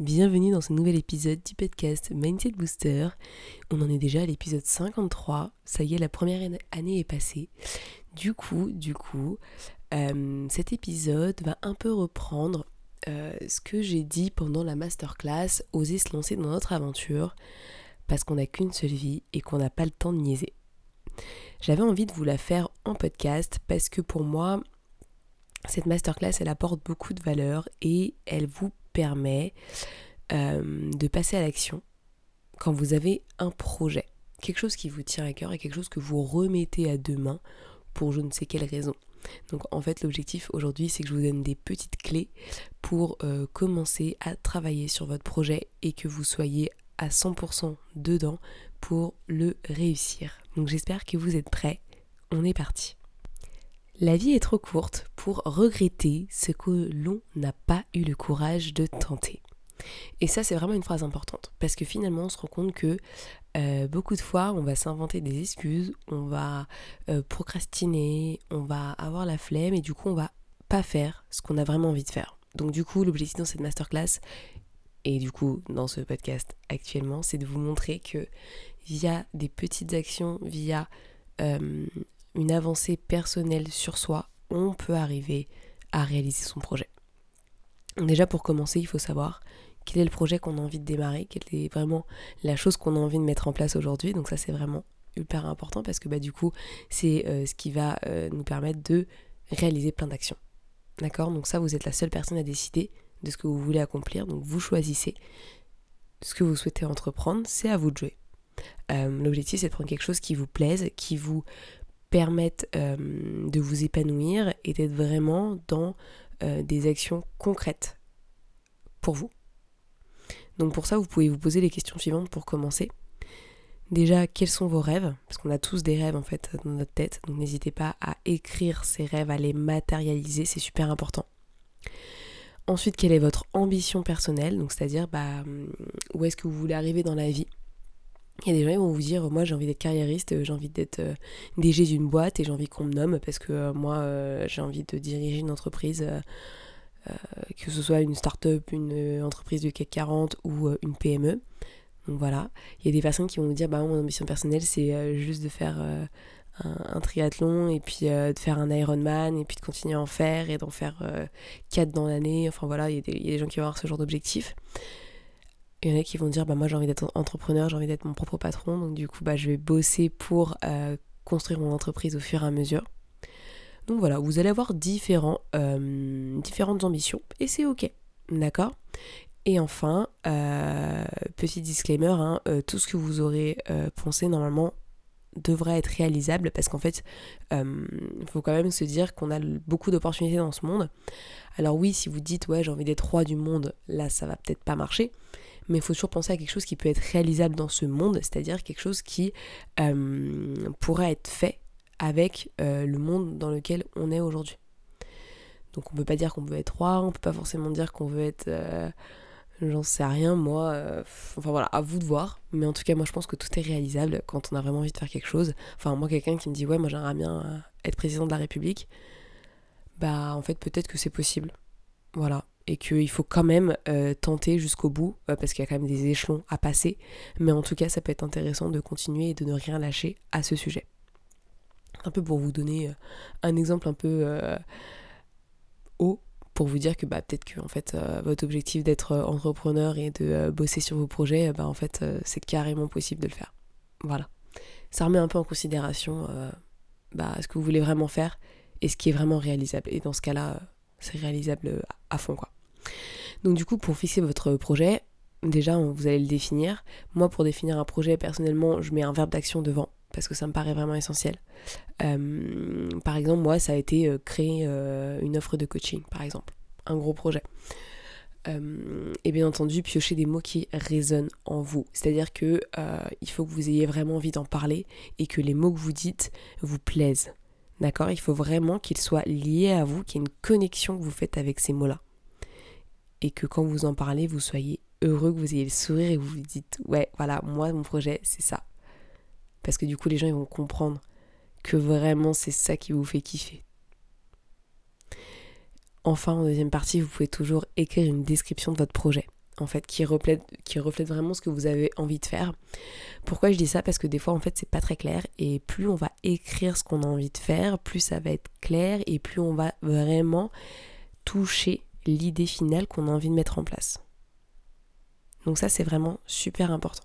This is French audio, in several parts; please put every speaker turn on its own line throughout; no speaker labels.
Bienvenue dans ce nouvel épisode du podcast Mindset Booster. On en est déjà à l'épisode 53. Ça y est, la première année est passée. Du coup, du coup, euh, cet épisode va un peu reprendre euh, ce que j'ai dit pendant la masterclass, oser se lancer dans notre aventure, parce qu'on n'a qu'une seule vie et qu'on n'a pas le temps de niaiser. J'avais envie de vous la faire en podcast parce que pour moi, cette masterclass, elle apporte beaucoup de valeur et elle vous permet euh, de passer à l'action quand vous avez un projet, quelque chose qui vous tient à cœur et quelque chose que vous remettez à demain pour je ne sais quelle raison. Donc en fait l'objectif aujourd'hui c'est que je vous donne des petites clés pour euh, commencer à travailler sur votre projet et que vous soyez à 100% dedans pour le réussir. Donc j'espère que vous êtes prêts. On est parti. La vie est trop courte pour regretter ce que l'on n'a pas eu le courage de tenter. Et ça, c'est vraiment une phrase importante, parce que finalement, on se rend compte que euh, beaucoup de fois, on va s'inventer des excuses, on va euh, procrastiner, on va avoir la flemme, et du coup, on va pas faire ce qu'on a vraiment envie de faire. Donc du coup, l'objectif dans cette masterclass, et du coup dans ce podcast actuellement, c'est de vous montrer que via des petites actions, via euh, une avancée personnelle sur soi, on peut arriver à réaliser son projet. Déjà pour commencer, il faut savoir quel est le projet qu'on a envie de démarrer, quelle est vraiment la chose qu'on a envie de mettre en place aujourd'hui. Donc ça c'est vraiment hyper important parce que bah, du coup c'est euh, ce qui va euh, nous permettre de réaliser plein d'actions. D'accord? Donc ça vous êtes la seule personne à décider de ce que vous voulez accomplir. Donc vous choisissez ce que vous souhaitez entreprendre, c'est à vous de jouer. Euh, l'objectif c'est de prendre quelque chose qui vous plaise, qui vous permettent euh, de vous épanouir et d'être vraiment dans euh, des actions concrètes pour vous. Donc pour ça, vous pouvez vous poser les questions suivantes pour commencer. Déjà, quels sont vos rêves? Parce qu'on a tous des rêves en fait dans notre tête, donc n'hésitez pas à écrire ces rêves, à les matérialiser, c'est super important. Ensuite, quelle est votre ambition personnelle? Donc c'est-à-dire bah, où est-ce que vous voulez arriver dans la vie? Il y a des gens qui vont vous dire moi j'ai envie d'être carriériste, j'ai envie d'être euh, DG d'une boîte et j'ai envie qu'on me nomme parce que euh, moi euh, j'ai envie de diriger une entreprise, que ce soit une start-up, une entreprise de CAC 40 ou une PME. Donc voilà, il y a des personnes qui vont vous dire bah mon ambition personnelle c'est juste de faire un, triathlon et puis de faire un Ironman et puis de continuer à en faire et d'en faire 4 dans l'année. Enfin voilà, il y, a des gens qui vont avoir ce genre d'objectif. Il y en a qui vont dire bah moi j'ai envie d'être entrepreneur, j'ai envie d'être mon propre patron, donc du coup bah je vais bosser pour euh, construire mon entreprise au fur et à mesure. Donc voilà, vous allez avoir différents, euh, différentes ambitions et c'est ok, d'accord? Et enfin, euh, petit disclaimer, hein, tout ce que vous aurez pensé normalement devrait être réalisable parce qu'en fait, il faut quand même se dire qu'on a beaucoup d'opportunités dans ce monde. Alors oui, si vous dites ouais j'ai envie d'être roi du monde, là ça va peut-être pas marcher mais il faut toujours penser à quelque chose qui peut être réalisable dans ce monde, c'est-à-dire quelque chose qui euh, pourrait être fait avec euh, le monde dans lequel on est aujourd'hui. Donc on peut pas dire qu'on veut être roi, on peut pas forcément dire qu'on veut être... Euh, j'en sais rien, moi... enfin voilà, à vous de voir. Mais en tout cas, moi je pense que tout est réalisable quand on a vraiment envie de faire quelque chose. Enfin moi, quelqu'un qui me dit, ouais, moi j'aimerais bien être président de la République, bah en fait peut-être que c'est possible. Voilà et qu'il faut quand même euh, tenter jusqu'au bout euh, parce qu'il y a quand même des échelons à passer. Mais en tout cas, ça peut être intéressant de continuer et de ne rien lâcher à ce sujet. Un peu pour vous donner euh, un exemple un peu haut pour vous dire que bah, peut-être que en fait votre objectif d'être entrepreneur et de bosser sur vos projets, bah, en fait c'est carrément possible de le faire. Voilà. Ça remet un peu en considération bah, ce que vous voulez vraiment faire et ce qui est vraiment réalisable. Et dans ce cas-là, c'est réalisable à fond quoi. Donc du coup, pour fixer votre projet, déjà, vous allez le définir. Moi, pour définir un projet, personnellement, je mets un verbe d'action devant parce que ça me paraît vraiment essentiel. Euh, par exemple, moi, ça a été euh, créer euh, une offre de coaching, par exemple. Un gros projet. Et bien entendu, piocher des mots qui résonnent en vous. C'est-à-dire que il faut que vous ayez vraiment envie d'en parler et que les mots que vous dites vous plaisent. D'accord? Il faut vraiment qu'ils soient liés à vous, qu'il y ait une connexion que vous faites avec ces mots-là. Et que quand vous en parlez, vous soyez heureux, que vous ayez le sourire et vous vous dites Ouais, voilà, moi, mon projet, c'est ça. Parce que du coup, les gens ils vont comprendre que vraiment c'est ça qui vous fait kiffer. Enfin, en deuxième partie, vous pouvez toujours écrire une description de votre projet, en fait, qui reflète, qui reflète vraiment ce que vous avez envie de faire. Pourquoi je dis ça? Parce que des fois, en fait, c'est pas très clair, et plus on va écrire ce qu'on a envie de faire, plus ça va être clair, et plus on va vraiment toucher l'idée finale qu'on a envie de mettre en place. Donc ça, c'est vraiment super important.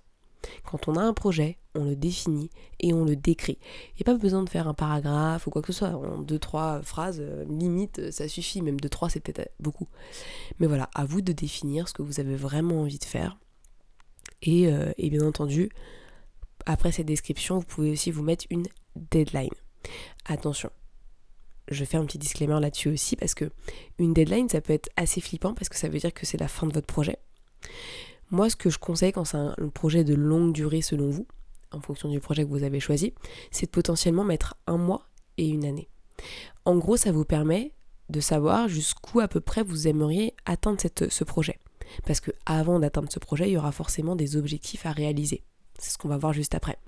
Quand on a un projet, on le définit et on le décrit. Il n'y a pas besoin de faire un paragraphe ou quoi que ce soit. En deux, trois phrases, euh, limite, euh, ça suffit. Même deux, trois, c'est peut-être beaucoup. Mais voilà, à vous de définir ce que vous avez vraiment envie de faire. Et, euh, et bien entendu, après cette description, vous pouvez aussi vous mettre une deadline. Attention, je fais un petit disclaimer là-dessus aussi parce que une deadline, ça peut être assez flippant parce que ça veut dire que c'est la fin de votre projet. Moi, ce que je conseille quand c'est un projet de longue durée selon vous, en fonction du projet que vous avez choisi, c'est de potentiellement mettre un mois et une année. En gros, ça vous permet de savoir jusqu'où à peu près vous aimeriez atteindre ce projet. Parce que avant d'atteindre ce projet, il y aura forcément des objectifs à réaliser. C'est ce qu'on va voir juste après.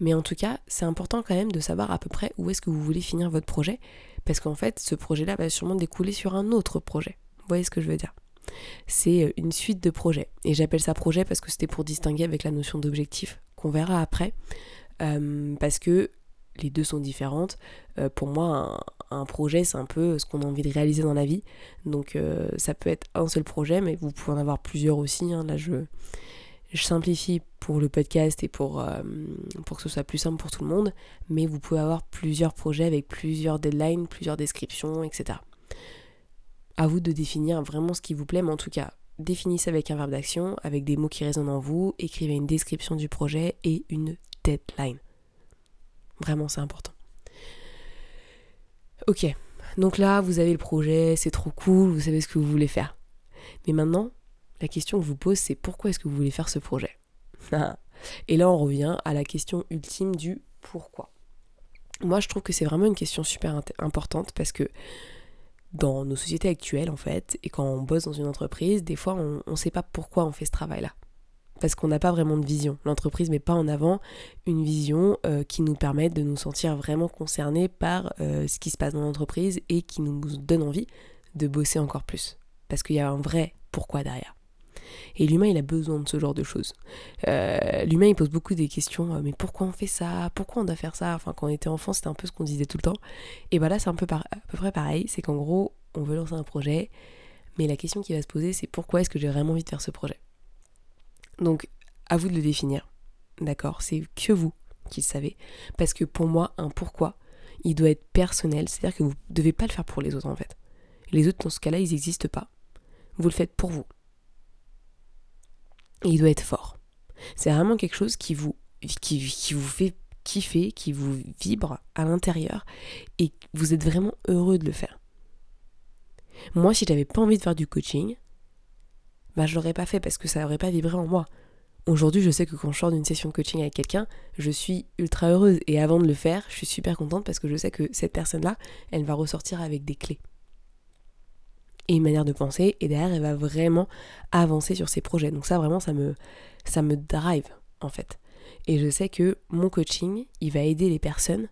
Mais en tout cas, c'est important quand même de savoir à peu près où est-ce que vous voulez finir votre projet. Parce qu'en fait, ce projet-là va sûrement découler sur un autre projet. Vous voyez ce que je veux dire? C'est euh, une suite de projets. Et j'appelle ça projet parce que c'était pour distinguer avec la notion d'objectif qu'on verra après. Euh, parce que les deux sont différentes. Euh, pour moi, un, projet, c'est un peu ce qu'on a envie de réaliser dans la vie. Donc ça peut être un seul projet, mais vous pouvez en avoir plusieurs aussi. Hein. Là, je, je simplifie pour le podcast et pour, pour que ce soit plus simple pour tout le monde. Mais vous pouvez avoir plusieurs projets avec plusieurs deadlines, plusieurs descriptions, etc à vous de définir vraiment ce qui vous plaît, mais en tout cas, définissez avec un verbe d'action, avec des mots qui résonnent en vous, écrivez une description du projet et une deadline. Vraiment, c'est important. Ok, donc là, vous avez le projet, c'est trop cool, vous savez ce que vous voulez faire. Mais maintenant, la question que je vous pose, c'est pourquoi est-ce que vous voulez faire ce projet Et là, on revient à la question ultime du pourquoi. Moi, je trouve que c'est vraiment une question super importante parce que dans nos sociétés actuelles en fait, et quand on bosse dans une entreprise, des fois on ne sait pas pourquoi on fait ce travail-là. Parce qu'on n'a pas vraiment de vision. L'entreprise met pas en avant une vision euh, qui nous permette de nous sentir vraiment concernés par euh, ce qui se passe dans l'entreprise et qui nous donne envie de bosser encore plus. Parce qu'il y a un vrai pourquoi derrière. Et l'humain, il a besoin de ce genre de choses. Euh, l'humain, il pose beaucoup des questions, euh, mais pourquoi on fait ça? Pourquoi on doit faire ça? Enfin, quand on était enfant, c'était un peu ce qu'on disait tout le temps. Et bah là, c'est un peu à peu près pareil. C'est qu'en gros, on veut lancer un projet, mais la question qui va se poser, c'est pourquoi est-ce que j'ai vraiment envie de faire ce projet? Donc, à vous de le définir. D'accord? C'est que vous qui le savez. Parce que pour moi, un pourquoi, il doit être personnel. C'est-à-dire que vous ne devez pas le faire pour les autres, en fait. Les autres, dans ce cas-là, ils n'existent pas. Vous le faites pour vous il doit être fort. C'est vraiment quelque chose qui vous, fait kiffer, qui vous vibre à l'intérieur et vous êtes vraiment heureux de le faire. Moi, si j'avais pas envie de faire du coaching, bah je l'aurais pas fait parce que ça n'aurait pas vibré en moi. Aujourd'hui, je sais que quand je sors d'une session de coaching avec quelqu'un, je suis ultra heureuse et avant de le faire, je suis super contente parce que je sais que cette personne-là, elle va ressortir avec des clés et une manière de penser et derrière elle va vraiment avancer sur ses projets. Donc ça vraiment ça me ça me drive en fait. Et je sais que mon coaching, il va aider les personnes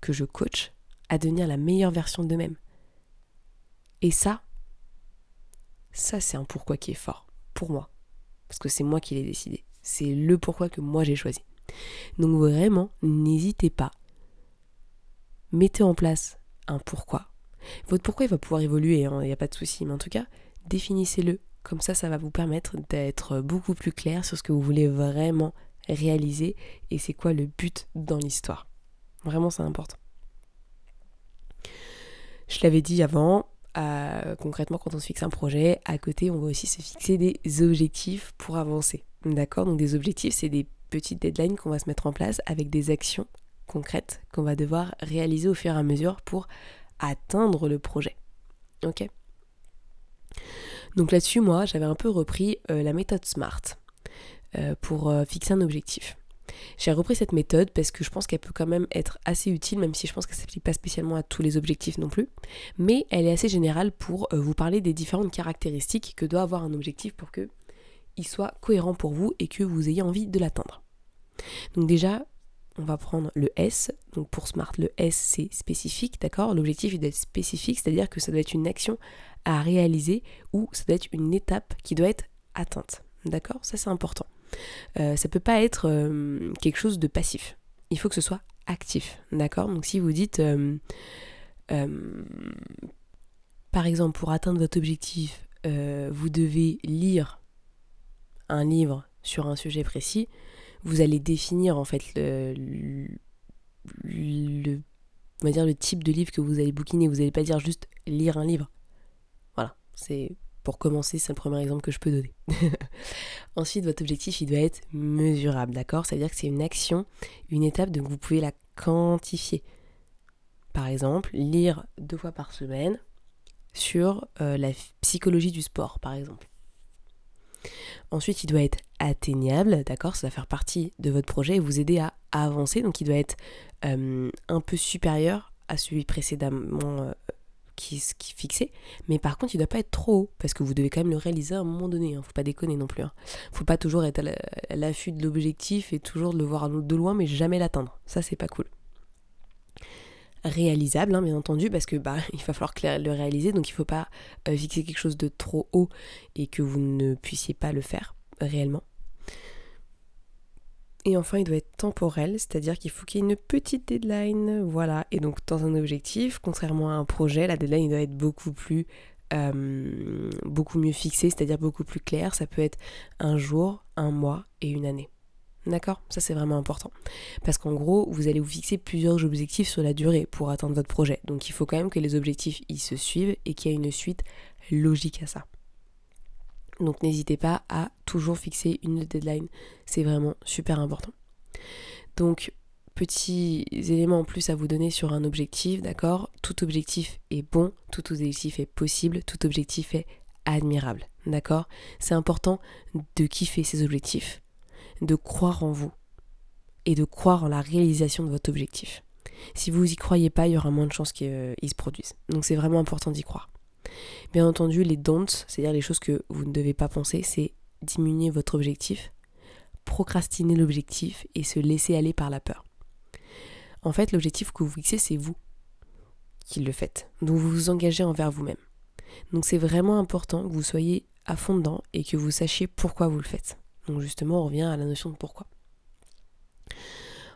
que je coach à devenir la meilleure version d'eux-mêmes. Et ça ça c'est un pourquoi qui est fort pour moi parce que c'est moi qui l'ai décidé. C'est le pourquoi que moi j'ai choisi. Donc vraiment, n'hésitez pas. Mettez en place un pourquoi votre pourquoi il va pouvoir évoluer, il hein, n'y a pas de souci, mais en tout cas, définissez-le. Comme ça, ça va vous permettre d'être beaucoup plus clair sur ce que vous voulez vraiment réaliser et c'est quoi le but dans l'histoire. Vraiment, c'est important. Je l'avais dit avant, euh, concrètement, quand on se fixe un projet, à côté, on va aussi se fixer des objectifs pour avancer. D'accord? Donc des objectifs, c'est des petites deadlines qu'on va se mettre en place avec des actions concrètes qu'on va devoir réaliser au fur et à mesure pour atteindre le projet. Ok Donc là-dessus, moi, j'avais un peu repris euh, la méthode SMART euh, pour euh, fixer un objectif. J'ai repris cette méthode parce que je pense qu'elle peut quand même être assez utile, même si je pense qu'elle ne s'applique pas spécialement à tous les objectifs non plus. Mais elle est assez générale pour vous parler des différentes caractéristiques que doit avoir un objectif pour que il soit cohérent pour vous et que vous ayez envie de l'atteindre. Donc déjà, on va prendre le S. Donc pour Smart, le S c'est spécifique, d'accord? L'objectif il doit être spécifique, c'est-à-dire que ça doit être une action à réaliser ou ça doit être une étape qui doit être atteinte. D'accord? Ça c'est important. Euh, ça peut pas être euh, quelque chose de passif. Il faut que ce soit actif. D'accord? Donc si vous dites euh, par exemple pour atteindre votre objectif, vous devez lire un livre sur un sujet précis, vous allez définir en fait le, on va dire le type de livre que vous allez bouquiner. Vous n'allez pas dire juste lire un livre. Voilà, c'est pour commencer, c'est le premier exemple que je peux donner. Ensuite, votre objectif, il doit être mesurable, d'accord? Ça veut dire que c'est une action, une étape, donc vous pouvez la quantifier. Par exemple, lire deux fois par semaine sur euh, la psychologie du sport, par exemple. Ensuite, il doit être atteignable, d'accord Ça va faire partie de votre projet et vous aider à avancer. Donc, il doit être euh, un peu supérieur à celui précédemment euh, fixé. Mais par contre, il ne doit pas être trop haut parce que vous devez quand même le réaliser à un moment donné. Hein. Faut pas déconner non plus. Hein. Faut pas toujours être à l'affût de l'objectif et toujours le voir de loin, mais jamais l'atteindre. Ça, c'est pas cool réalisable, hein, bien entendu, parce que bah, il va falloir le réaliser, donc il ne faut pas euh, fixer quelque chose de trop haut et que vous ne puissiez pas le faire réellement. Et enfin, il doit être temporel, c'est-à-dire qu'il faut qu'il y ait une petite deadline, voilà. Et donc, dans un objectif, contrairement à un projet, la deadline doit être beaucoup plus, euh, beaucoup mieux fixée, c'est-à-dire beaucoup plus claire. Ça peut être un jour, un mois et une année. D'accord? Ça c'est vraiment important. Parce qu'en gros, vous allez vous fixer plusieurs objectifs sur la durée pour atteindre votre projet. Donc il faut quand même que les objectifs ils se suivent et qu'il y ait une suite logique à ça. Donc n'hésitez pas à toujours fixer une deadline. C'est vraiment super important. Donc petits éléments en plus à vous donner sur un objectif, d'accord? Tout objectif est bon, tout objectif est possible, tout objectif est admirable, d'accord? C'est important de kiffer ces objectifs de croire en vous et de croire en la réalisation de votre objectif. Si vous y croyez pas, il y aura moins de chances qu'il se produise. Donc c'est vraiment important d'y croire. Bien entendu, les don'ts, c'est-à-dire les choses que vous ne devez pas penser, c'est diminuer votre objectif, procrastiner l'objectif et se laisser aller par la peur. En fait, l'objectif que vous fixez, c'est vous qui le faites. Donc vous vous engagez envers vous-même. Donc c'est vraiment important que vous soyez à fond dedans et que vous sachiez pourquoi vous le faites. Donc justement, on revient à la notion de pourquoi.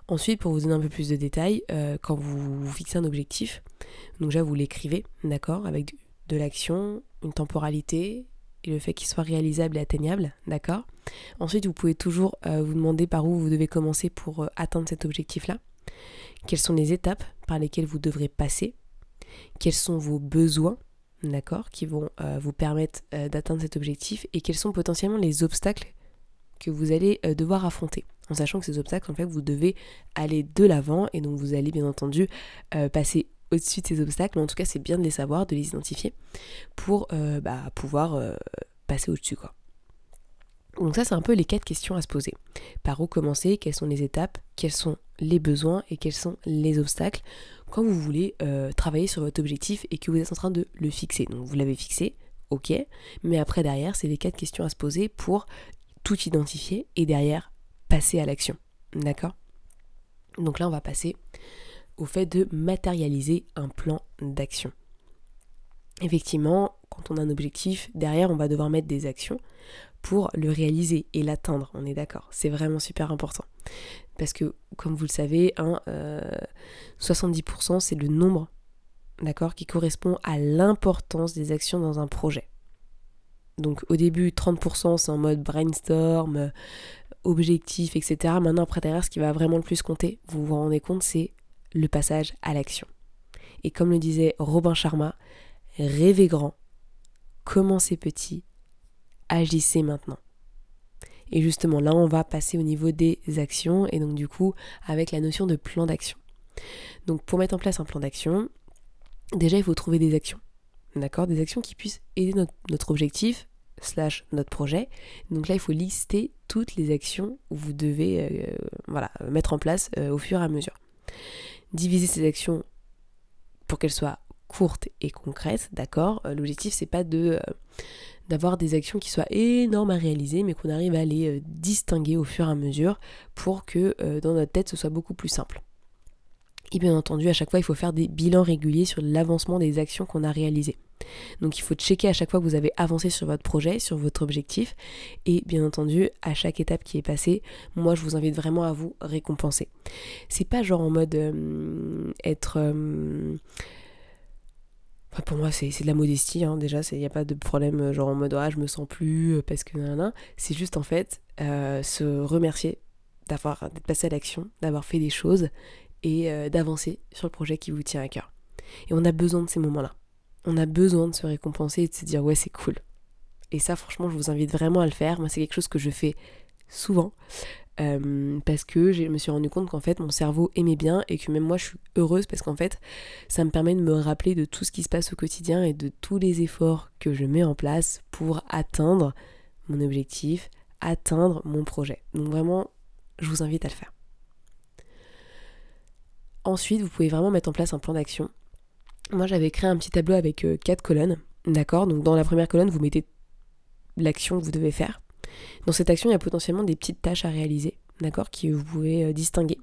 Ensuite, pour vous donner un peu plus de détails, euh, quand vous, fixez un objectif, donc déjà vous l'écrivez, d'accord, avec de, l'action, une temporalité et le fait qu'il soit réalisable et atteignable, d'accord. Ensuite, vous pouvez toujours euh, vous demander par où vous devez commencer pour euh, atteindre cet objectif-là. Quelles sont les étapes par lesquelles vous devrez passer? Quels sont vos besoins, d'accord, qui vont vous permettre d'atteindre cet objectif? Et quels sont potentiellement les obstacles que vous allez euh, devoir affronter. En sachant que ces obstacles, en fait, vous devez aller de l'avant et donc vous allez bien entendu euh, passer au-dessus de ces obstacles. Mais en tout cas, c'est bien de les savoir, de les identifier pour euh, bah, pouvoir passer au-dessus. Quoi. Donc ça, c'est un peu les quatre questions à se poser. Par où commencer? Quelles sont les étapes? Quels sont les besoins? Et quels sont les obstacles? Quand vous voulez travailler sur votre objectif et que vous êtes en train de le fixer. Donc vous l'avez fixé, ok, mais après derrière, c'est les quatre questions à se poser pour tout identifier et derrière passer à l'action. D'accord? Donc là, on va passer au fait de matérialiser un plan d'action. Effectivement, quand on a un objectif, derrière, on va devoir mettre des actions pour le réaliser et l'atteindre, on est d'accord? C'est vraiment super important. Parce que, comme vous le savez, 70% euh, c'est le nombre, d'accord, qui correspond à l'importance des actions dans un projet. Donc au début, 30% c'est en mode brainstorm, euh, objectif, etc. Maintenant, après derrière, ce qui va vraiment le plus compter, vous vous rendez compte, c'est le passage à l'action. Et comme le disait Robin Sharma, rêvez grand, commencez petit, agissez maintenant. Et justement, là, on va passer au niveau des actions et donc du coup, avec la notion de plan d'action. Donc pour mettre en place un plan d'action, déjà, il faut trouver des actions. D'accord Des actions qui puissent aider notre, objectif slash notre projet. Donc là, il faut lister toutes les actions que vous devez euh, voilà, mettre en place euh, au fur et à mesure. Diviser ces actions pour qu'elles soient courtes et concrètes, d'accord euh, L'objectif, c'est pas de d'avoir des actions qui soient énormes à réaliser, mais qu'on arrive à les distinguer au fur et à mesure pour que dans notre tête, ce soit beaucoup plus simple. Et bien entendu, à chaque fois, il faut faire des bilans réguliers sur l'avancement des actions qu'on a réalisées. Donc il faut checker à chaque fois que vous avez avancé sur votre projet, sur votre objectif. Et bien entendu, à chaque étape qui est passée, moi je vous invite vraiment à vous récompenser. C'est pas genre en mode euh, être... Euh, pour moi, c'est de la modestie, hein, déjà, il n'y a pas de problème, euh, genre en mode ah, je me sens plus parce que nan, C'est juste en fait se remercier d'avoir d'être passé à l'action, d'avoir fait des choses et d'avancer sur le projet qui vous tient à cœur. Et on a besoin de ces moments-là. On a besoin de se récompenser et de se dire ouais c'est cool. Et ça franchement je vous invite vraiment à le faire. Moi c'est quelque chose que je fais souvent. Euh, parce que je me suis rendu compte qu'en fait mon cerveau aimait bien et que même moi je suis heureuse parce qu'en fait ça me permet de me rappeler de tout ce qui se passe au quotidien et de tous les efforts que je mets en place pour atteindre mon objectif, atteindre mon projet. Donc vraiment je vous invite à le faire. Ensuite, vous pouvez vraiment mettre en place un plan d'action. Moi, j'avais créé un petit tableau avec euh, quatre colonnes. D'accord? Donc, dans la première colonne, vous mettez l'action que vous devez faire. Dans cette action, il y a potentiellement des petites tâches à réaliser. D'accord? Qui vous pouvez euh, distinguer.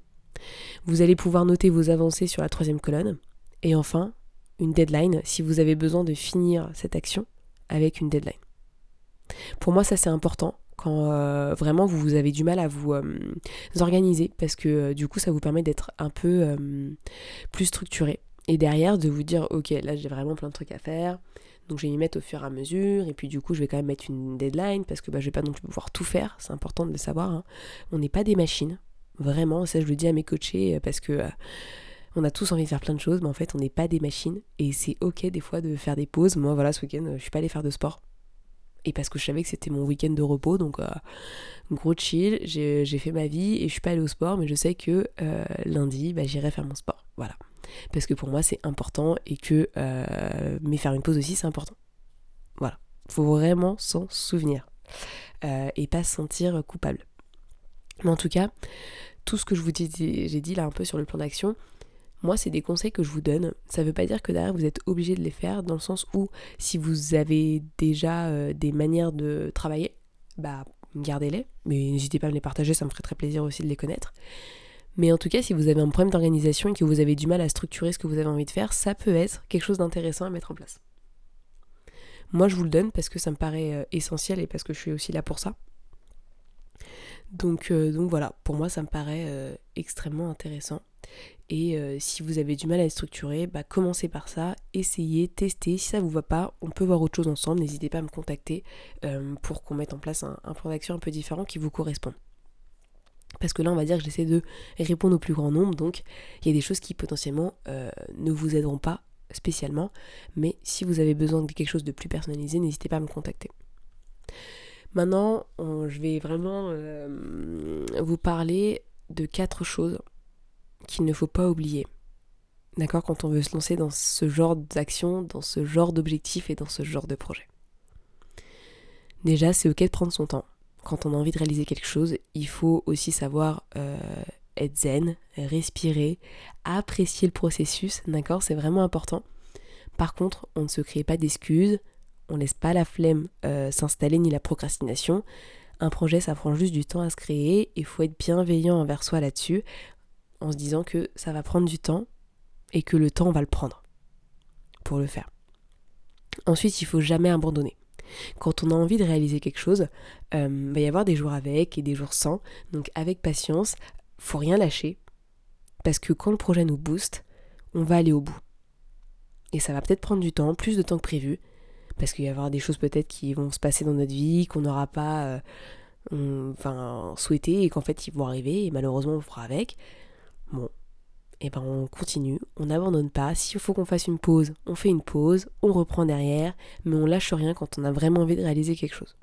Vous allez pouvoir noter vos avancées sur la troisième colonne. Et enfin, une deadline si vous avez besoin de finir cette action avec une deadline. Pour moi, ça c'est important quand euh, vraiment vous avez du mal à vous, organiser parce que du coup ça vous permet d'être un peu plus structuré et derrière de vous dire ok là j'ai vraiment plein de trucs à faire donc je vais y mettre au fur et à mesure et puis du coup je vais quand même mettre une deadline parce que bah, je vais pas non plus pouvoir tout faire c'est important de le savoir hein. on n'est pas des machines vraiment ça je le dis à mes coachés parce que on a tous envie de faire plein de choses mais en fait on n'est pas des machines et c'est ok des fois de faire des pauses moi voilà ce week-end je suis pas allée faire de sport et parce que je savais que c'était mon week-end de repos, donc euh, gros chill, j'ai fait ma vie et je suis pas allée au sport, mais je sais que euh, lundi, bah, j'irai faire mon sport. Voilà. Parce que pour moi, c'est important et que. Euh, mais faire une pause aussi, c'est important. Voilà. Faut vraiment s'en souvenir et pas se sentir coupable. Mais en tout cas, tout ce que je vous j'ai dit là un peu sur le plan d'action, moi, c'est des conseils que je vous donne. Ça ne veut pas dire que derrière vous êtes obligé de les faire, dans le sens où si vous avez déjà euh, des manières de travailler, bah gardez-les. Mais n'hésitez pas à me les partager, ça me ferait très plaisir aussi de les connaître. Mais en tout cas, si vous avez un problème d'organisation et que vous avez du mal à structurer ce que vous avez envie de faire, ça peut être quelque chose d'intéressant à mettre en place. Moi, je vous le donne parce que ça me paraît euh, essentiel et parce que je suis aussi là pour ça. Donc, euh, voilà, pour moi, ça me paraît extrêmement intéressant. Et euh, si vous avez du mal à les structurer, bah, commencez par ça, essayez, testez. Si ça vous va pas, on peut voir autre chose ensemble. N'hésitez pas à me contacter euh, pour qu'on mette en place un, plan d'action un peu différent qui vous corresponde. Parce que là, on va dire que j'essaie de répondre au plus grand nombre, donc il y a des choses qui potentiellement euh, ne vous aideront pas spécialement. Mais si vous avez besoin de quelque chose de plus personnalisé, n'hésitez pas à me contacter. Maintenant, je vais vraiment vous parler de quatre choses qu'il ne faut pas oublier. D'accord? Quand on veut se lancer dans ce genre d'action, dans ce genre d'objectif et dans ce genre de projet. Déjà, c'est ok de prendre son temps. Quand on a envie de réaliser quelque chose, il faut aussi savoir euh, être zen, respirer, apprécier le processus, d'accord C'est vraiment important. Par contre, on ne se crée pas d'excuses, on laisse pas la flemme euh, s'installer ni la procrastination. Un projet, ça prend juste du temps à se créer, il faut être bienveillant envers soi là-dessus en se disant que ça va prendre du temps et que le temps va le prendre pour le faire. Ensuite, il faut jamais abandonner. Quand on a envie de réaliser quelque chose, il euh, va y avoir des jours avec et des jours sans. Donc avec patience, faut rien lâcher. Parce que quand le projet nous booste, on va aller au bout. Et ça va peut-être prendre du temps, plus de temps que prévu. Parce qu'il va y avoir des choses peut-être qui vont se passer dans notre vie, qu'on n'aura pas euh, enfin, souhaité et qu'en fait ils vont arriver et malheureusement on fera avec. Bon, et eh ben on continue, on n'abandonne pas. S'il faut qu'on fasse une pause, on fait une pause, on reprend derrière, mais on lâche rien quand on a vraiment envie de réaliser quelque chose.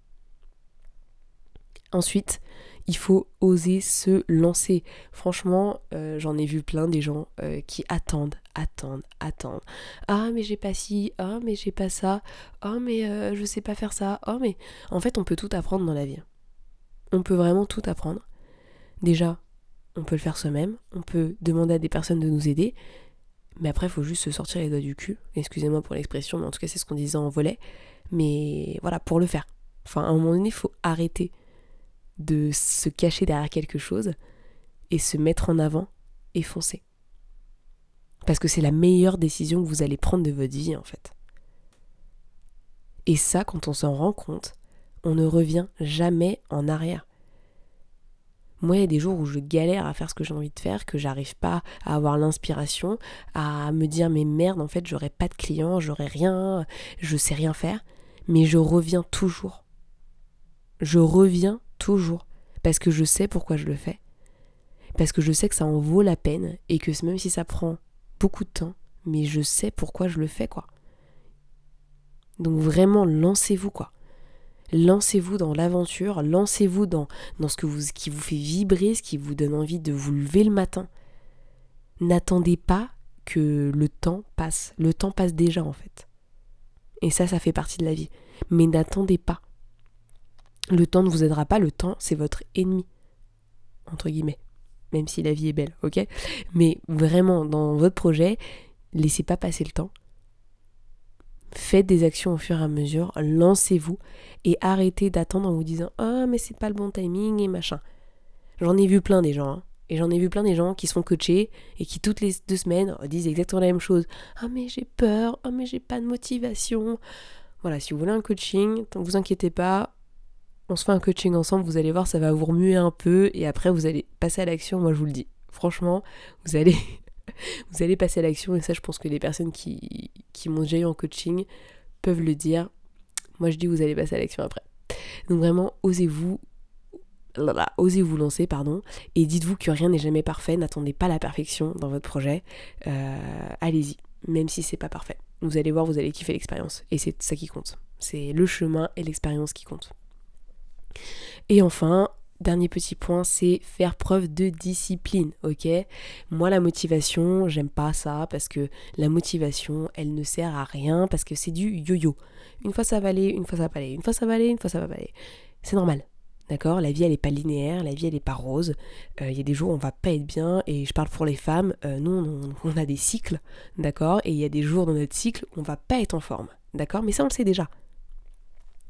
Ensuite, il faut oser se lancer. Franchement, euh, j'en ai vu plein des gens euh, qui attendent, attendent, attendent. Ah mais j'ai pas ci, ah mais j'ai pas ça, ah mais euh, je sais pas faire ça, ah mais... En fait, on peut tout apprendre dans la vie. On peut vraiment tout apprendre. Déjà, on peut le faire soi-même, on peut demander à des personnes de nous aider, mais après, il faut juste se sortir les doigts du cul. Excusez-moi pour l'expression, mais en tout cas, c'est ce qu'on disait en volet. Mais voilà, pour le faire. Enfin, à un moment donné, il faut arrêter de se cacher derrière quelque chose et se mettre en avant et foncer. Parce que c'est la meilleure décision que vous allez prendre de votre vie en fait. Et ça, quand on s'en rend compte, on ne revient jamais en arrière. Moi, il y a des jours où je galère à faire ce que j'ai envie de faire, que j'arrive pas à avoir l'inspiration, à me dire mais merde, en fait, j'aurai pas de clients, j'aurai rien, je sais rien faire, mais je reviens toujours. Je reviens toujours. Parce que je sais pourquoi je le fais. Parce que je sais que ça en vaut la peine et que même si ça prend beaucoup de temps, mais je sais pourquoi je le fais, quoi. Donc vraiment, lancez-vous, quoi. Lancez-vous dans l'aventure, lancez-vous dans, dans ce, qui vous fait vibrer, ce qui vous donne envie de vous lever le matin. N'attendez pas que le temps passe. Le temps passe déjà, en fait. Et ça, ça fait partie de la vie. Mais n'attendez pas. Le temps ne vous aidera pas, le temps c'est votre ennemi. Entre guillemets. Même si la vie est belle, ok? Mais vraiment, dans votre projet, laissez pas passer le temps. Faites des actions au fur et à mesure, lancez-vous et arrêtez d'attendre en vous disant Ah, mais c'est pas le bon timing et machin. J'en ai vu plein des gens, hein. Et j'en ai vu plein des gens qui se font coacher et qui toutes les deux semaines disent exactement la même chose. Ah mais j'ai peur, ah mais j'ai pas de motivation. Voilà, si vous voulez un coaching, vous inquiétez pas, on se fait un coaching ensemble, vous allez voir, ça va vous remuer un peu et après vous allez passer à l'action, moi je vous le dis. Franchement, vous allez, vous allez passer à l'action et ça je pense que les personnes qui, qui m'ont déjà eu en coaching peuvent le dire. Moi je dis vous allez passer à l'action après. Donc vraiment, osez-vous, osez vous lancer, pardon, et dites-vous que rien n'est jamais parfait, n'attendez pas la perfection dans votre projet, euh, allez-y, même si c'est pas parfait. Vous allez voir, vous allez kiffer l'expérience, et c'est ça qui compte. C'est le chemin et l'expérience qui comptent. Et enfin, dernier petit point, c'est faire preuve de discipline, ok? Moi, la motivation, j'aime pas ça parce que la motivation, elle ne sert à rien parce que c'est du yo-yo. Une fois ça va aller, une fois ça va pas aller, une fois ça va aller, une fois ça va pas aller. C'est normal. D'accord? La vie, elle n'est pas linéaire, la vie, elle n'est pas rose. Euh, il y a des jours où on va pas être bien, et je parle pour les femmes, euh, nous, on, a des cycles, d'accord? Et il y a des jours dans notre cycle où on va pas être en forme, d'accord? Mais ça, on le sait déjà.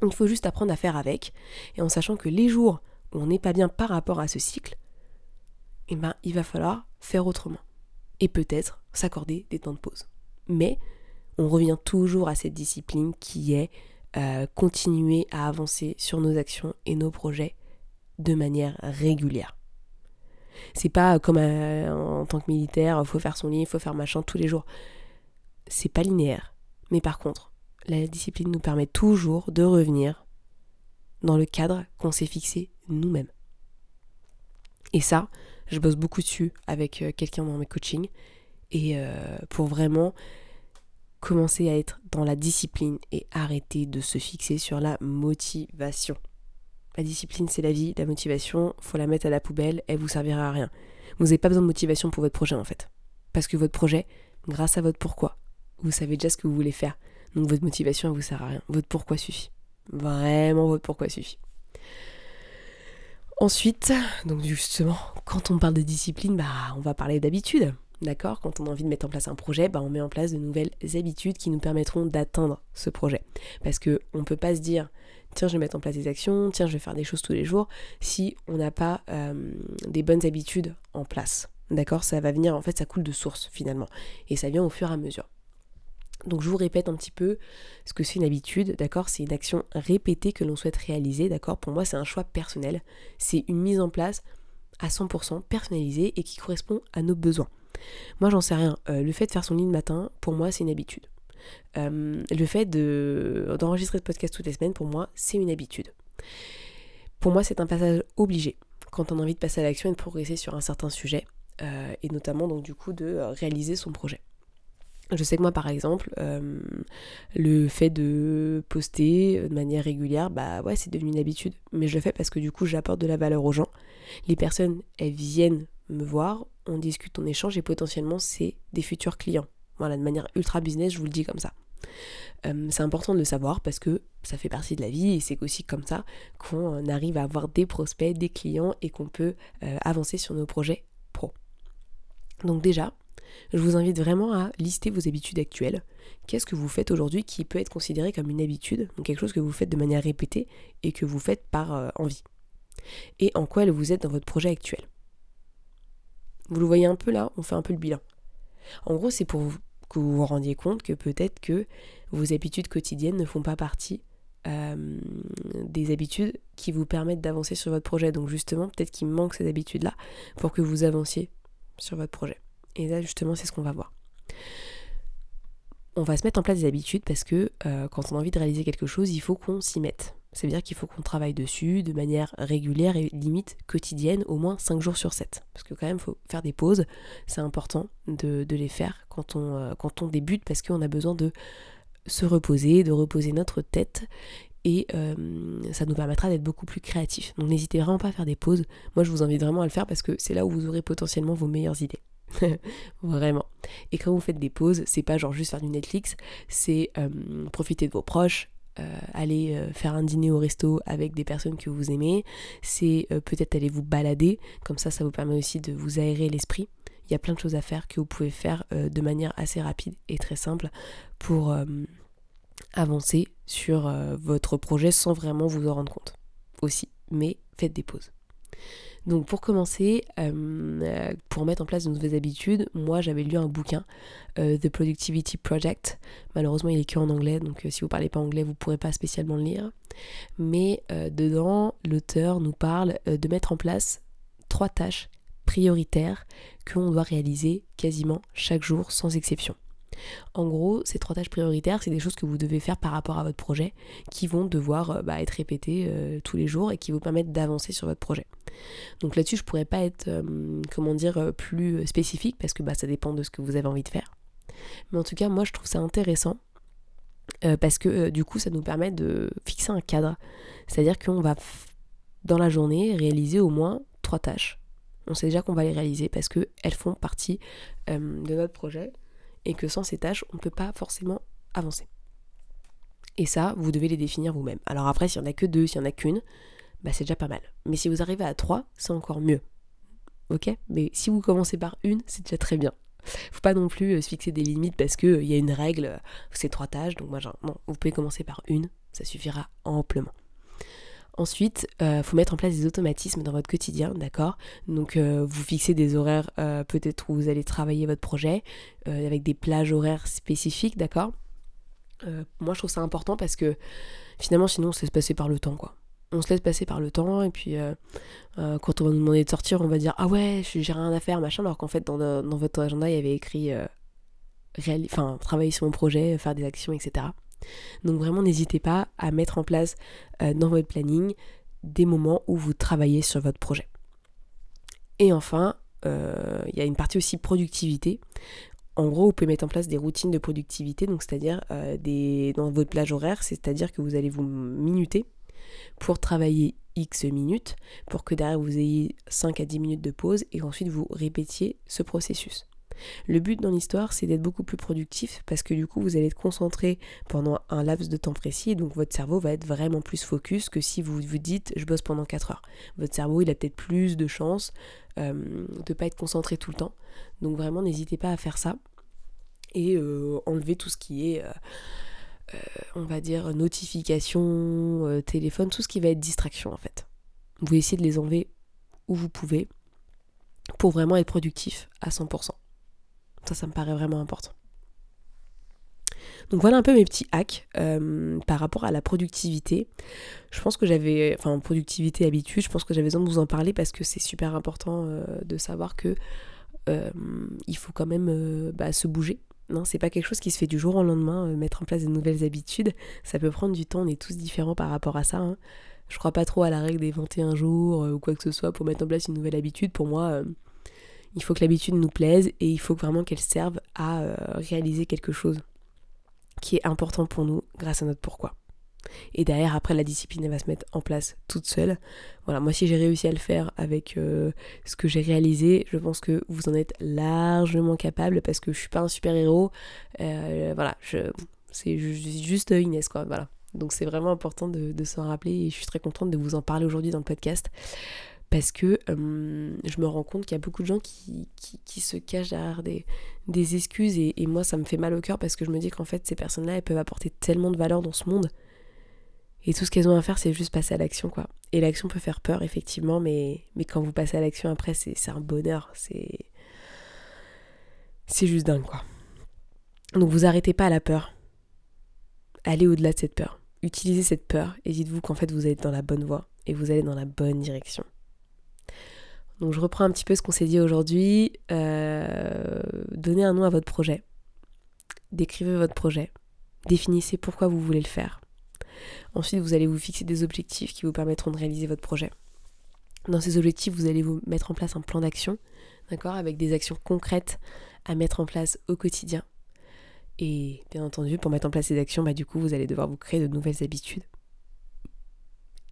Il faut juste apprendre à faire avec, et en sachant que les jours on n'est pas bien par rapport à ce cycle, eh ben, il va falloir faire autrement. Et peut-être s'accorder des temps de pause. Mais on revient toujours à cette discipline qui est euh, continuer à avancer sur nos actions et nos projets de manière régulière. C'est pas comme euh, en tant que militaire, il faut faire son lit, faut faire machin tous les jours. C'est pas linéaire. Mais par contre, la discipline nous permet toujours de revenir dans le cadre qu'on s'est fixé nous-mêmes. Et ça, je bosse beaucoup dessus avec euh, quelqu'un dans mes coachings et euh, pour vraiment commencer à être dans la discipline et arrêter de se fixer sur la motivation. La discipline, c'est la vie, la motivation, faut la mettre à la poubelle, elle vous servira à rien. Vous n'avez pas besoin de motivation pour votre projet en fait. Parce que votre projet, grâce à votre pourquoi, vous savez déjà ce que vous voulez faire. Donc votre motivation, elle vous sert à rien. Votre pourquoi suffit. Vraiment, votre pourquoi suffit. Ensuite, donc justement, quand on parle de discipline, bah, on va parler d'habitude. D'accord? Quand on a envie de mettre en place un projet, bah, on met en place de nouvelles habitudes qui nous permettront d'atteindre ce projet. Parce que on peut pas se dire tiens, je vais mettre en place des actions, tiens, je vais faire des choses tous les jours, si on n'a pas euh, des bonnes habitudes en place. D'accord? Ça va venir, en fait, ça coule de source finalement. Et ça vient au fur et à mesure. Donc je vous répète un petit peu ce que c'est une habitude, d'accord? C'est une action répétée que l'on souhaite réaliser, d'accord? Pour moi, c'est un choix personnel. C'est une mise en place à 100% personnalisée et qui correspond à nos besoins. Moi, j'en sais rien. Euh, le fait de faire son lit le matin, pour moi, c'est une habitude. Euh, le fait d'enregistrer ce podcast toutes les semaines, pour moi, c'est une habitude. Pour moi, c'est un passage obligé quand on a envie de passer à l'action et de progresser sur un certain sujet, euh, et notamment donc du coup de réaliser son projet. Je sais que moi, par exemple, euh, le fait de poster de manière régulière, bah ouais, c'est devenu une habitude. Mais je le fais parce que du coup, j'apporte de la valeur aux gens Les personnes, elles viennent me voir, on discute, on échange et potentiellement c'est des futurs clients. Voilà, de manière ultra business, je vous le dis comme ça. Euh, c'est important de le savoir parce que ça fait partie de la vie et c'est aussi comme ça qu'on arrive à avoir des prospects, des clients et qu'on peut euh, avancer sur nos projets pro. Donc déjà, je vous invite vraiment à lister vos habitudes actuelles. Qu'est-ce que vous faites aujourd'hui qui peut être considéré comme une habitude, donc quelque chose que vous faites de manière répétée et que vous faites par euh, envie? Et en quoi vous êtes dans votre projet actuel? Vous le voyez un peu là, on fait un peu le bilan. En gros, c'est pour que vous vous rendiez compte que peut-être que vos habitudes quotidiennes ne font pas partie des habitudes qui vous permettent d'avancer sur votre projet. Donc justement, peut-être qu'il manque ces habitudes-là pour que vous avanciez sur votre projet. Et là, justement, c'est ce qu'on va voir. On va se mettre en place des habitudes parce que euh, quand on a envie de réaliser quelque chose, il faut qu'on s'y mette. Ça veut dire qu'il faut qu'on travaille dessus de manière régulière et limite quotidienne, au moins 5 jours sur 7. Parce que quand même, il faut faire des pauses. C'est important de, les faire quand on, euh, quand on débute parce qu'on a besoin de se reposer, de reposer notre tête et euh, ça nous permettra d'être beaucoup plus créatifs. Donc n'hésitez vraiment pas à faire des pauses. Moi je vous invite vraiment à le faire parce que c'est là où vous aurez potentiellement vos meilleures idées. vraiment. Et quand vous faites des pauses, c'est pas genre juste faire du Netflix, c'est euh, profiter de vos proches, euh, aller faire un dîner au resto avec des personnes que vous aimez, c'est peut-être aller vous balader, comme ça ça vous permet aussi de vous aérer l'esprit. Il y a plein de choses à faire que vous pouvez faire de manière assez rapide et très simple pour avancer sur euh, votre projet sans vraiment vous en rendre compte aussi. Mais faites des pauses. Donc pour commencer, euh, pour mettre en place de nouvelles habitudes, moi j'avais lu un bouquin, euh, The Productivity Project. Malheureusement il est que en anglais, donc si vous parlez pas anglais vous pourrez pas spécialement le lire. Mais dedans, l'auteur nous parle de mettre en place trois tâches prioritaires que l'on doit réaliser quasiment chaque jour sans exception. En gros, ces trois tâches prioritaires, c'est des choses que vous devez faire par rapport à votre projet, qui vont devoir euh, bah, être répétées euh, tous les jours et qui vous permettent d'avancer sur votre projet. Donc là-dessus, je pourrais pas être, euh, comment dire, plus spécifique parce que bah, ça dépend de ce que vous avez envie de faire. Mais en tout cas, moi, je trouve ça intéressant parce que du coup, ça nous permet de fixer un cadre. C'est-à-dire qu'on va, dans la journée, réaliser au moins trois tâches. On sait déjà qu'on va les réaliser parce qu'elles font partie de notre projet et que sans ces tâches, on ne peut pas forcément avancer. Et ça, vous devez les définir vous-même. Alors après, s'il n'y en a que deux, s'il n'y en a qu'une, bah c'est déjà pas mal. Mais si vous arrivez à trois, c'est encore mieux. Ok? Mais si vous commencez par une, c'est déjà très bien. Faut pas non plus euh, se fixer des limites parce qu'il euh, y a une règle, euh, c'est trois tâches, donc moi vous pouvez commencer par une, ça suffira amplement. Ensuite, il euh, faut mettre en place des automatismes dans votre quotidien, d'accord? Donc euh, vous fixez des horaires euh, peut-être où vous allez travailler votre projet, avec des plages horaires spécifiques, d'accord? Moi je trouve ça important parce que finalement sinon on se laisse passer par le temps, quoi. On se laisse passer par le temps et puis quand on va nous demander de sortir, on va dire ah ouais, j'ai rien à faire, machin, alors qu'en fait dans, votre agenda il y avait écrit travailler sur mon projet, faire des actions, etc. Donc vraiment n'hésitez pas à mettre en place euh, dans votre planning des moments où vous travaillez sur votre projet. Et enfin, euh, il y a une partie aussi productivité. En gros, vous pouvez mettre en place des routines de productivité, donc c'est-à-dire euh, dans votre plage horaire, c'est-à-dire que vous allez vous minuter pour travailler X minutes, pour que derrière vous ayez 5 à 10 minutes de pause et ensuite vous répétiez ce processus. Le but dans l'histoire, c'est d'être beaucoup plus productif parce que du coup, vous allez être concentré pendant un laps de temps précis, donc votre cerveau va être vraiment plus focus que si vous vous dites je bosse pendant 4 heures. Votre cerveau, il a peut-être plus de chances euh, de ne pas être concentré tout le temps. Donc vraiment, n'hésitez pas à faire ça et euh, enlever tout ce qui est... Euh, on va dire notification, téléphone, tout ce qui va être distraction en fait. Vous essayez de les enlever où vous pouvez pour vraiment être productif à 100%. Ça, ça me paraît vraiment important. Donc voilà un peu mes petits hacks euh, par rapport à la productivité. Je pense que j'avais, enfin productivité habitude, je pense que j'avais besoin de vous en parler parce que c'est super important euh, de savoir que euh, il faut quand même bah, se bouger. Non, c'est pas quelque chose qui se fait du jour au lendemain, mettre en place de nouvelles habitudes. Ça peut prendre du temps, on est tous différents par rapport à ça. Hein. Je crois pas trop à la règle des 21 jours ou quoi que ce soit pour mettre en place une nouvelle habitude. Pour moi, il faut que l'habitude nous plaise et il faut vraiment qu'elle serve à euh, réaliser quelque chose qui est important pour nous grâce à notre pourquoi. Et derrière, après, la discipline, elle va se mettre en place toute seule. Voilà, moi, si j'ai réussi à le faire avec euh, ce que j'ai réalisé, je pense que vous en êtes largement capable parce que je suis pas un super-héros. Euh, voilà, je, c'est juste Inès, quoi. Voilà. Donc, c'est vraiment important de s'en rappeler et je suis très contente de vous en parler aujourd'hui dans le podcast parce que je me rends compte qu'il y a beaucoup de gens qui, qui, se cachent derrière des, des excuses et, moi ça me fait mal au cœur parce que je me dis qu'en fait ces personnes-là elles peuvent apporter tellement de valeur dans ce monde et tout ce qu'elles ont à faire, c'est juste passer à l'action, quoi. Et l'action peut faire peur, effectivement, mais, mais quand vous passez à l'action après, c'est un bonheur. C'est. C'est juste dingue, quoi. Donc vous arrêtez pas à la peur. Allez au-delà de cette peur. Utilisez cette peur et dites-vous qu'en fait vous êtes dans la bonne voie et vous allez dans la bonne direction. Donc je reprends un petit peu ce qu'on s'est dit aujourd'hui. Euh, donnez un nom à votre projet. Décrivez votre projet. Définissez pourquoi vous voulez le faire. Ensuite, vous allez vous fixer des objectifs qui vous permettront de réaliser votre projet. Dans ces objectifs, vous allez vous mettre en place un plan d'action, d'accord, avec des actions concrètes à mettre en place au quotidien. Et bien entendu, pour mettre en place ces actions, bah, du coup, vous allez devoir vous créer de nouvelles habitudes.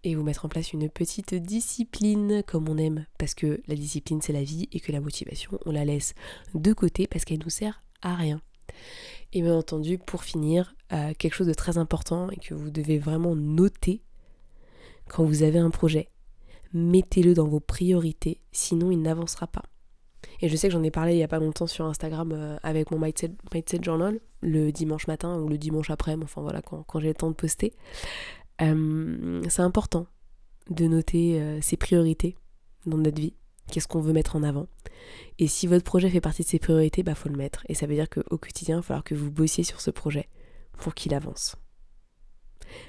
Et vous mettre en place une petite discipline comme on aime, parce que la discipline c'est la vie et que la motivation on la laisse de côté parce qu'elle nous sert à rien. Et bien entendu, pour finir, euh, quelque chose de très important et que vous devez vraiment noter quand vous avez un projet. Mettez-le dans vos priorités, sinon il n'avancera pas. Et je sais que j'en ai parlé il n'y a pas longtemps sur Instagram euh, avec mon Mindset, Journal, le dimanche matin ou le dimanche après, enfin voilà, quand, j'ai le temps de poster. Euh, c'est important de noter ses priorités dans notre vie qu'est-ce qu'on veut mettre en avant? Et si votre projet fait partie de ses priorités, bah faut le mettre. Et ça veut dire qu'au quotidien, il va falloir que vous bossiez sur ce projet pour qu'il avance.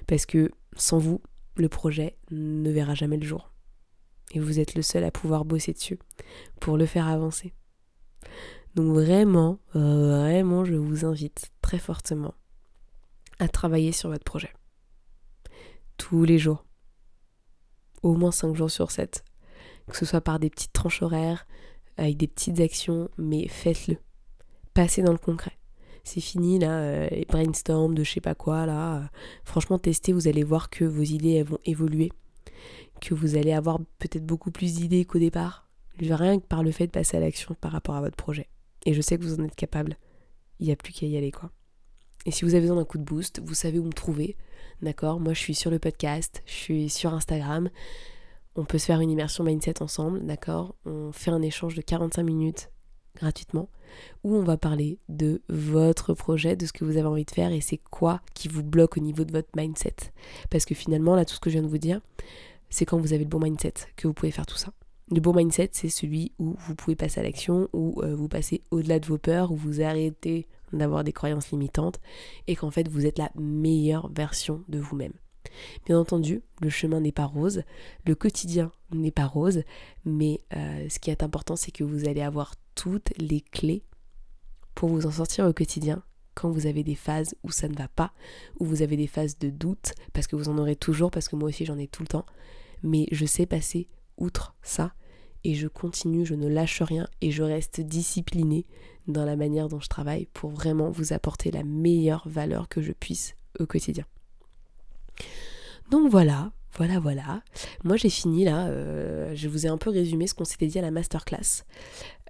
Parce que sans vous, le projet ne verra jamais le jour. Et vous êtes le seul à pouvoir bosser dessus pour le faire avancer. Donc vraiment, vraiment, je vous invite très fortement à travailler sur votre projet. Tous les jours. Au moins 5 jours sur 7 que ce soit par des petites tranches horaires, avec des petites actions, mais faites-le. Passez dans le concret. C'est fini là, euh, brainstorm de je sais pas quoi là. franchement, testez, vous allez voir que vos idées vont évoluer, que vous allez avoir peut-être beaucoup plus d'idées qu'au départ, rien que par le fait de passer à l'action par rapport à votre projet. Et je sais que vous en êtes capable. Il n'y a plus qu'à y aller quoi. Et si vous avez besoin d'un coup de boost, vous savez où me trouver. D'accord? Moi je suis sur le podcast, je suis sur Instagram. On peut se faire une immersion mindset ensemble, d'accord? On fait un échange de 45 minutes gratuitement où on va parler de votre projet, de ce que vous avez envie de faire et c'est quoi qui vous bloque au niveau de votre mindset. Parce que finalement, là, tout ce que je viens de vous dire, c'est quand vous avez le bon mindset que vous pouvez faire tout ça. Le bon mindset, c'est celui où vous pouvez passer à l'action, où euh, vous passez au-delà de vos peurs, où vous arrêtez d'avoir des croyances limitantes et qu'en fait vous êtes la meilleure version de vous-même. Bien entendu, le chemin n'est pas rose, le quotidien n'est pas rose, mais euh, ce qui est important, c'est que vous allez avoir toutes les clés pour vous en sortir au quotidien quand vous avez des phases où ça ne va pas, où vous avez des phases de doute, parce que vous en aurez toujours, parce que moi aussi j'en ai tout le temps, mais je sais passer outre ça et je continue, je ne lâche rien et je reste disciplinée dans la manière dont je travaille pour vraiment vous apporter la meilleure valeur que je puisse au quotidien. Donc voilà, voilà, voilà. Moi j'ai fini là, euh, je vous ai un peu résumé ce qu'on s'était dit à la masterclass.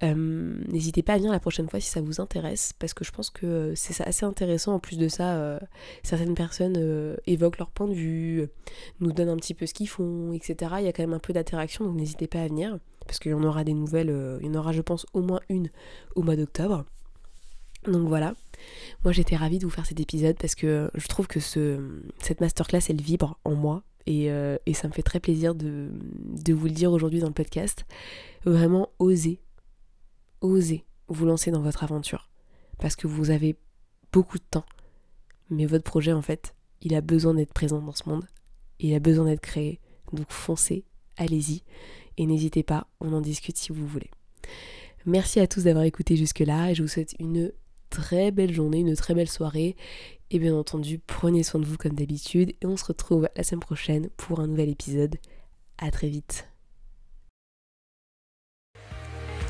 Euh, n'hésitez pas à venir la prochaine fois si ça vous intéresse, parce que je pense que c'est assez intéressant. En plus de ça, euh, certaines personnes évoquent leur point de vue, nous donnent un petit peu ce qu'ils font, etc. Il y a quand même un peu d'interaction, donc n'hésitez pas à venir, parce qu'il y en aura des nouvelles, il y en aura je pense au moins une au mois d'octobre. Donc voilà. Moi j'étais ravie de vous faire cet épisode parce que je trouve que ce, cette masterclass elle vibre en moi et, euh, et ça me fait très plaisir de, de vous le dire aujourd'hui dans le podcast. Vraiment osez, osez vous lancer dans votre aventure parce que vous avez beaucoup de temps. Mais votre projet en fait, il a besoin d'être présent dans ce monde. Il a besoin d'être créé. Donc foncez, allez-y et n'hésitez pas, on en discute si vous voulez. Merci à tous d'avoir écouté jusque-là et je vous souhaite une très belle journée, une très belle soirée. Et bien entendu, prenez soin de vous comme d'habitude. Et on se retrouve la semaine prochaine pour un nouvel épisode. À très vite.